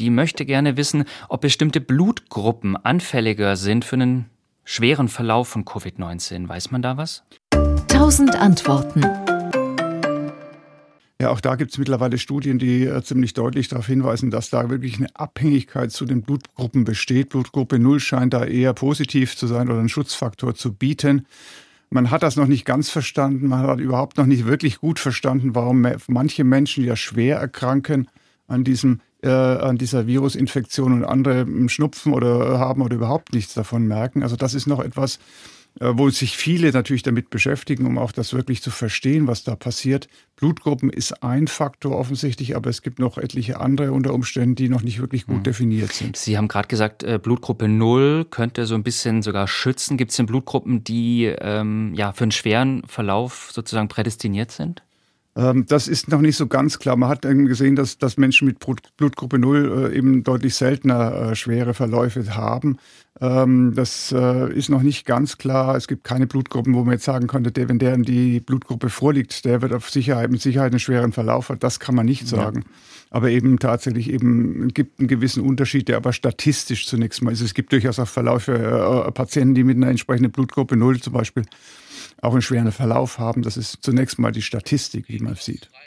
Die möchte gerne wissen, ob bestimmte Blutgruppen anfälliger sind für einen schweren Verlauf von Covid-19. Weiß man da was? Tausend Antworten. Ja, auch da gibt es mittlerweile Studien, die äh, ziemlich deutlich darauf hinweisen, dass da wirklich eine Abhängigkeit zu den Blutgruppen besteht. Blutgruppe 0 scheint da eher positiv zu sein oder einen Schutzfaktor zu bieten. Man hat das noch nicht ganz verstanden, man hat überhaupt noch nicht wirklich gut verstanden, warum manche Menschen ja schwer erkranken an diesem äh, an dieser Virusinfektion und andere Schnupfen oder haben oder überhaupt nichts davon merken. Also das ist noch etwas, äh, wo sich viele natürlich damit beschäftigen, um auch das wirklich zu verstehen, was da passiert. Blutgruppen ist ein Faktor offensichtlich, aber es gibt noch etliche andere unter Umständen, die noch nicht wirklich gut mhm. definiert sind. Sie haben gerade gesagt, äh, Blutgruppe 0 könnte so ein bisschen sogar schützen. Gibt es denn Blutgruppen, die ähm, ja, für einen schweren Verlauf sozusagen prädestiniert sind? Ähm, das ist noch nicht so ganz klar. Man hat gesehen, dass, dass Menschen mit Blutgruppe 0 äh, eben deutlich seltener äh, schwere Verläufe haben. Ähm, das äh, ist noch nicht ganz klar. Es gibt keine Blutgruppen, wo man jetzt sagen könnte, der, wenn der in die Blutgruppe vorliegt, der wird auf Sicherheit, mit Sicherheit einen schweren Verlauf haben. Das kann man nicht sagen. Ja. Aber eben tatsächlich eben gibt einen gewissen Unterschied, der aber statistisch zunächst mal ist. Es gibt durchaus auch Verläufe, Patienten, die mit einer entsprechenden Blutgruppe 0 zum Beispiel auch einen schweren Verlauf haben. Das ist zunächst mal die Statistik, die man sieht.